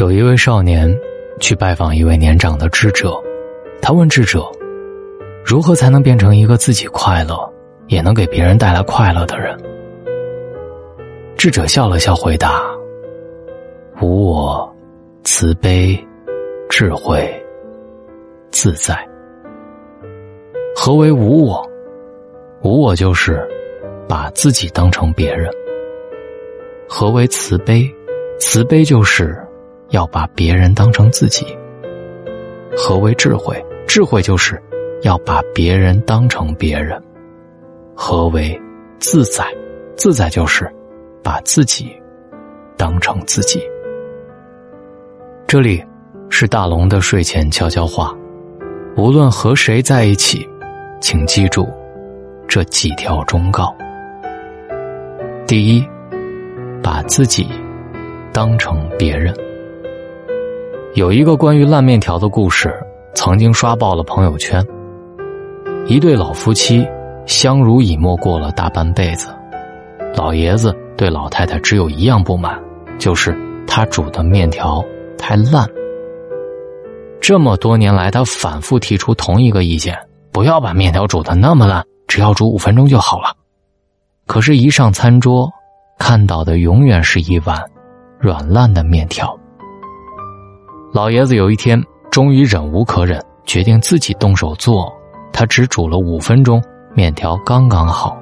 有一位少年去拜访一位年长的智者，他问智者：“如何才能变成一个自己快乐，也能给别人带来快乐的人？”智者笑了笑回答：“无我，慈悲，智慧，自在。何为无我？无我就是把自己当成别人。何为慈悲？慈悲就是。”要把别人当成自己。何为智慧？智慧就是要把别人当成别人。何为自在？自在就是把自己当成自己。这里是大龙的睡前悄悄话。无论和谁在一起，请记住这几条忠告：第一，把自己当成别人。有一个关于烂面条的故事，曾经刷爆了朋友圈。一对老夫妻相濡以沫过了大半辈子，老爷子对老太太只有一样不满，就是他煮的面条太烂。这么多年来，他反复提出同一个意见：不要把面条煮的那么烂，只要煮五分钟就好了。可是，一上餐桌，看到的永远是一碗软烂的面条。老爷子有一天终于忍无可忍，决定自己动手做。他只煮了五分钟，面条刚刚好。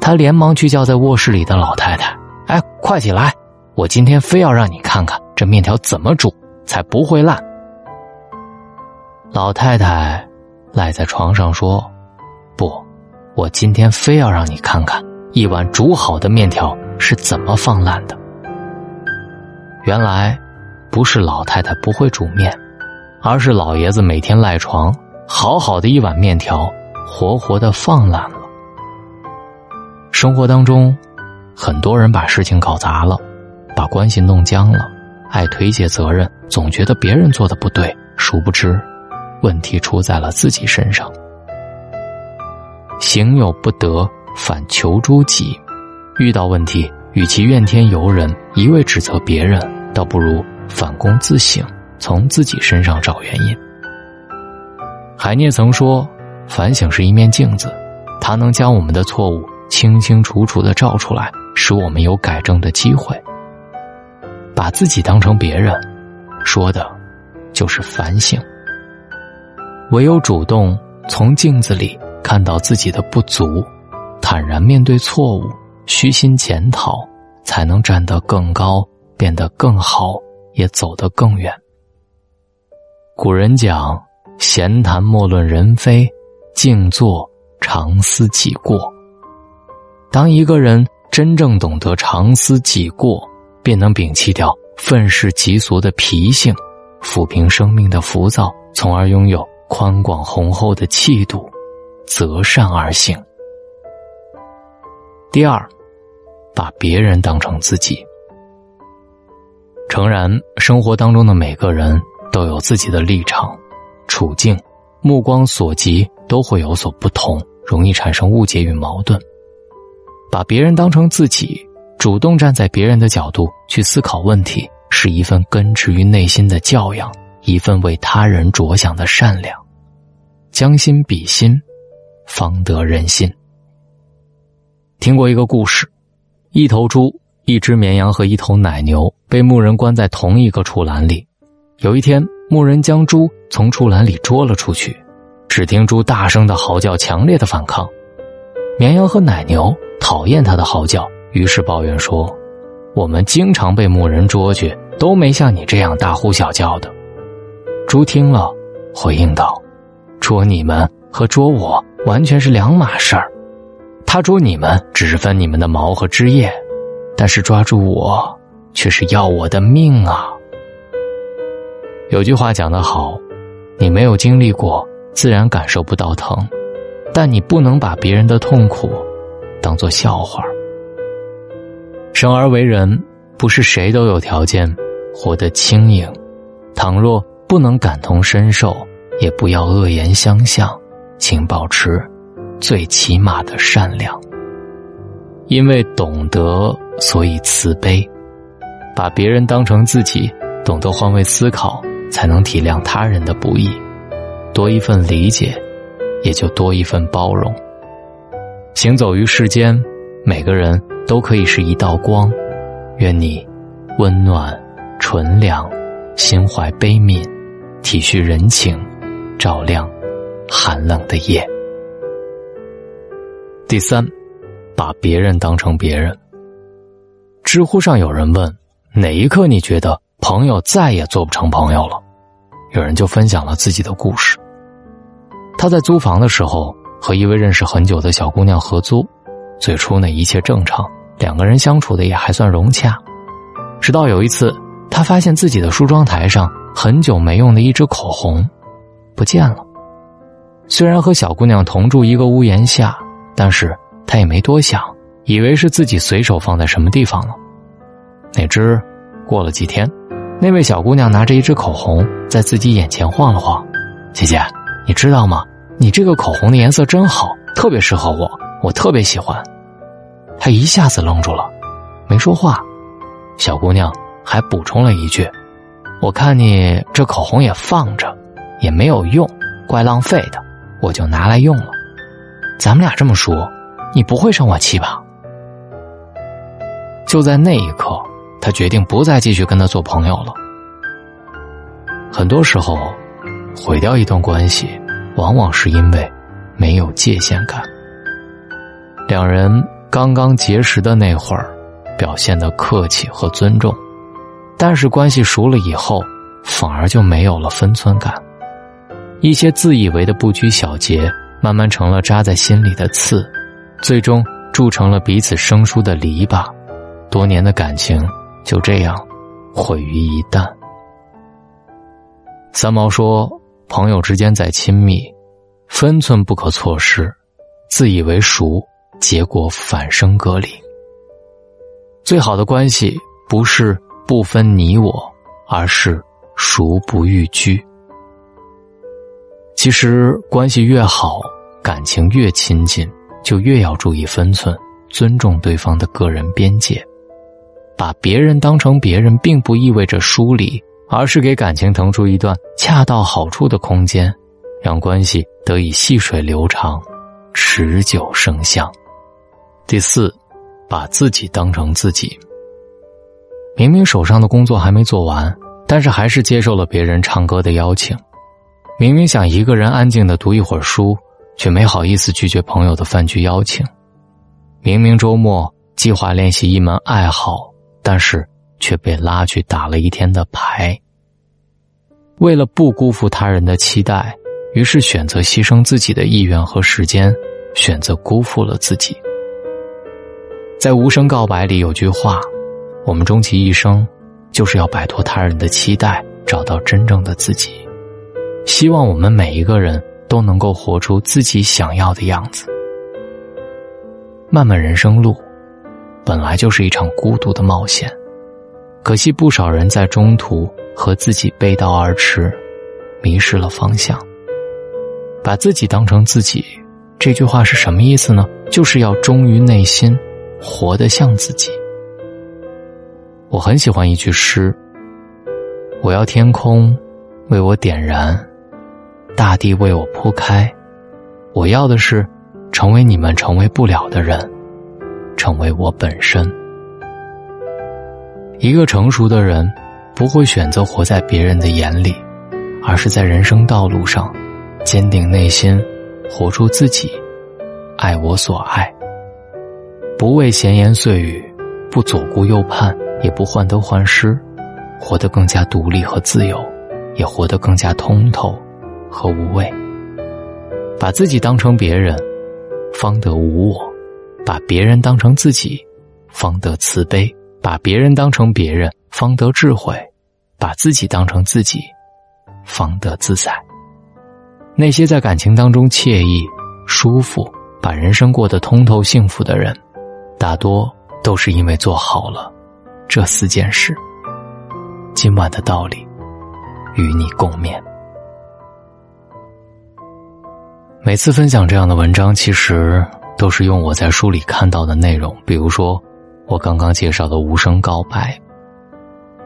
他连忙去叫在卧室里的老太太：“哎，快起来！我今天非要让你看看这面条怎么煮才不会烂。”老太太赖在床上说：“不，我今天非要让你看看一碗煮好的面条是怎么放烂的。”原来。不是老太太不会煮面，而是老爷子每天赖床，好好的一碗面条，活活的放烂了。生活当中，很多人把事情搞砸了，把关系弄僵了，爱推卸责任，总觉得别人做的不对，殊不知，问题出在了自己身上。行有不得，反求诸己。遇到问题，与其怨天尤人，一味指责别人，倒不如。反躬自省，从自己身上找原因。海涅曾说：“反省是一面镜子，它能将我们的错误清清楚楚的照出来，使我们有改正的机会。”把自己当成别人，说的，就是反省。唯有主动从镜子里看到自己的不足，坦然面对错误，虚心检讨，才能站得更高，变得更好。也走得更远。古人讲：“闲谈莫论人非，静坐常思己过。”当一个人真正懂得常思己过，便能摒弃掉愤世嫉俗的脾性，抚平生命的浮躁，从而拥有宽广宏厚的气度，择善而行。第二，把别人当成自己。诚然，生活当中的每个人都有自己的立场、处境，目光所及都会有所不同，容易产生误解与矛盾。把别人当成自己，主动站在别人的角度去思考问题，是一份根植于内心的教养，一份为他人着想的善良。将心比心，方得人心。听过一个故事，一头猪。一只绵羊和一头奶牛被牧人关在同一个畜栏里。有一天，牧人将猪从畜栏里捉了出去，只听猪大声的嚎叫，强烈的反抗。绵羊和奶牛讨厌他的嚎叫，于是抱怨说：“我们经常被牧人捉去，都没像你这样大呼小叫的。”猪听了，回应道：“捉你们和捉我完全是两码事儿，他捉你们只是分你们的毛和枝叶。”但是抓住我，却是要我的命啊！有句话讲得好，你没有经历过，自然感受不到疼，但你不能把别人的痛苦当做笑话。生而为人，不是谁都有条件活得轻盈。倘若不能感同身受，也不要恶言相向，请保持最起码的善良，因为懂得。所以，慈悲，把别人当成自己，懂得换位思考，才能体谅他人的不易，多一份理解，也就多一份包容。行走于世间，每个人都可以是一道光。愿你温暖、纯良，心怀悲悯，体恤人情，照亮寒冷的夜。第三，把别人当成别人。知乎上有人问：哪一刻你觉得朋友再也做不成朋友了？有人就分享了自己的故事。他在租房的时候和一位认识很久的小姑娘合租，最初呢一切正常，两个人相处的也还算融洽。直到有一次，他发现自己的梳妆台上很久没用的一支口红不见了。虽然和小姑娘同住一个屋檐下，但是他也没多想。以为是自己随手放在什么地方了，哪知过了几天，那位小姑娘拿着一支口红在自己眼前晃了晃。姐姐，你知道吗？你这个口红的颜色真好，特别适合我，我特别喜欢。她一下子愣住了，没说话。小姑娘还补充了一句：“我看你这口红也放着，也没有用，怪浪费的，我就拿来用了。咱们俩这么熟，你不会生我气吧？”就在那一刻，他决定不再继续跟他做朋友了。很多时候，毁掉一段关系，往往是因为没有界限感。两人刚刚结识的那会儿，表现的客气和尊重，但是关系熟了以后，反而就没有了分寸感。一些自以为的不拘小节，慢慢成了扎在心里的刺，最终铸成了彼此生疏的篱笆。多年的感情就这样毁于一旦。三毛说：“朋友之间再亲密，分寸不可错失；自以为熟，结果反生隔离。最好的关系不是不分你我，而是熟不逾矩。其实，关系越好，感情越亲近，就越要注意分寸，尊重对方的个人边界。”把别人当成别人，并不意味着疏离，而是给感情腾出一段恰到好处的空间，让关系得以细水流长、持久生香。第四，把自己当成自己。明明手上的工作还没做完，但是还是接受了别人唱歌的邀请；明明想一个人安静的读一会儿书，却没好意思拒绝朋友的饭局邀请；明明周末计划练习一门爱好。但是却被拉去打了一天的牌。为了不辜负他人的期待，于是选择牺牲自己的意愿和时间，选择辜负了自己。在《无声告白》里有句话：“我们终其一生，就是要摆脱他人的期待，找到真正的自己。”希望我们每一个人都能够活出自己想要的样子。漫漫人生路。本来就是一场孤独的冒险，可惜不少人在中途和自己背道而驰，迷失了方向。把自己当成自己，这句话是什么意思呢？就是要忠于内心，活得像自己。我很喜欢一句诗：“我要天空为我点燃，大地为我铺开，我要的是成为你们成为不了的人。”成为我本身。一个成熟的人，不会选择活在别人的眼里，而是在人生道路上，坚定内心，活出自己，爱我所爱。不为闲言碎语，不左顾右盼，也不患得患失，活得更加独立和自由，也活得更加通透和无畏。把自己当成别人，方得无我。把别人当成自己，方得慈悲；把别人当成别人，方得智慧；把自己当成自己，方得自在。那些在感情当中惬意、舒服，把人生过得通透幸福的人，大多都是因为做好了这四件事。今晚的道理，与你共勉。每次分享这样的文章，其实。都是用我在书里看到的内容，比如说我刚刚介绍的《无声告白》。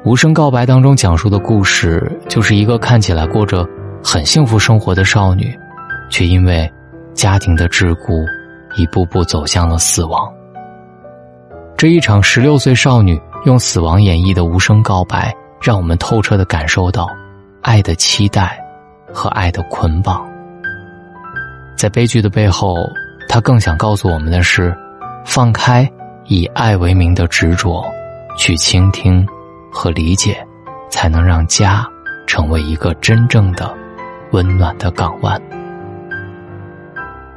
无声告白当中讲述的故事，就是一个看起来过着很幸福生活的少女，却因为家庭的桎梏，一步步走向了死亡。这一场十六岁少女用死亡演绎的无声告白，让我们透彻的感受到爱的期待和爱的捆绑。在悲剧的背后，他更想告诉我们的是：放开以爱为名的执着，去倾听。和理解，才能让家成为一个真正的温暖的港湾。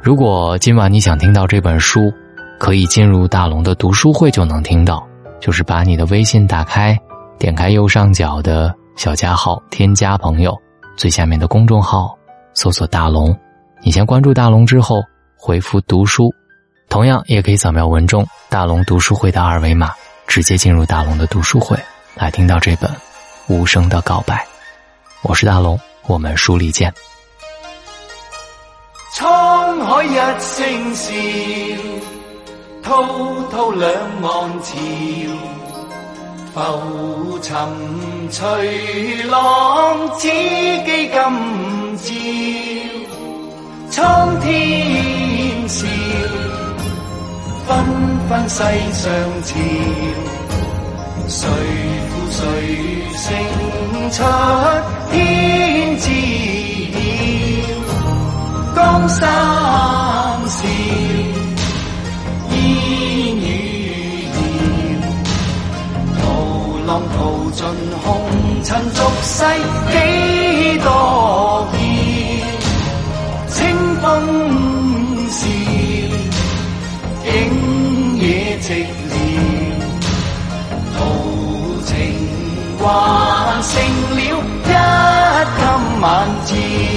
如果今晚你想听到这本书，可以进入大龙的读书会就能听到。就是把你的微信打开，点开右上角的小加号，添加朋友，最下面的公众号搜索大龙。你先关注大龙之后，回复读书，同样也可以扫描文中大龙读书会的二维码，直接进入大龙的读书会。来听到这本无声的告白，我是大龙，我们书里见。沧海一声笑，滔滔两岸潮，浮沉随浪，只记今朝。苍天笑，纷纷世上潮。谁负谁胜？出天知晓，江山笑，烟雨遥，涛浪淘尽红尘俗世几多成了一襟晚照。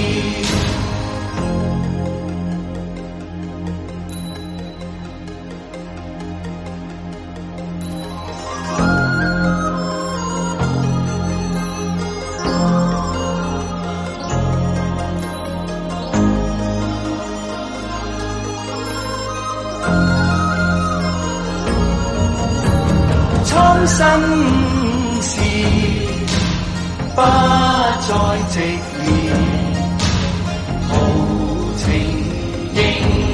不再直面，豪情意。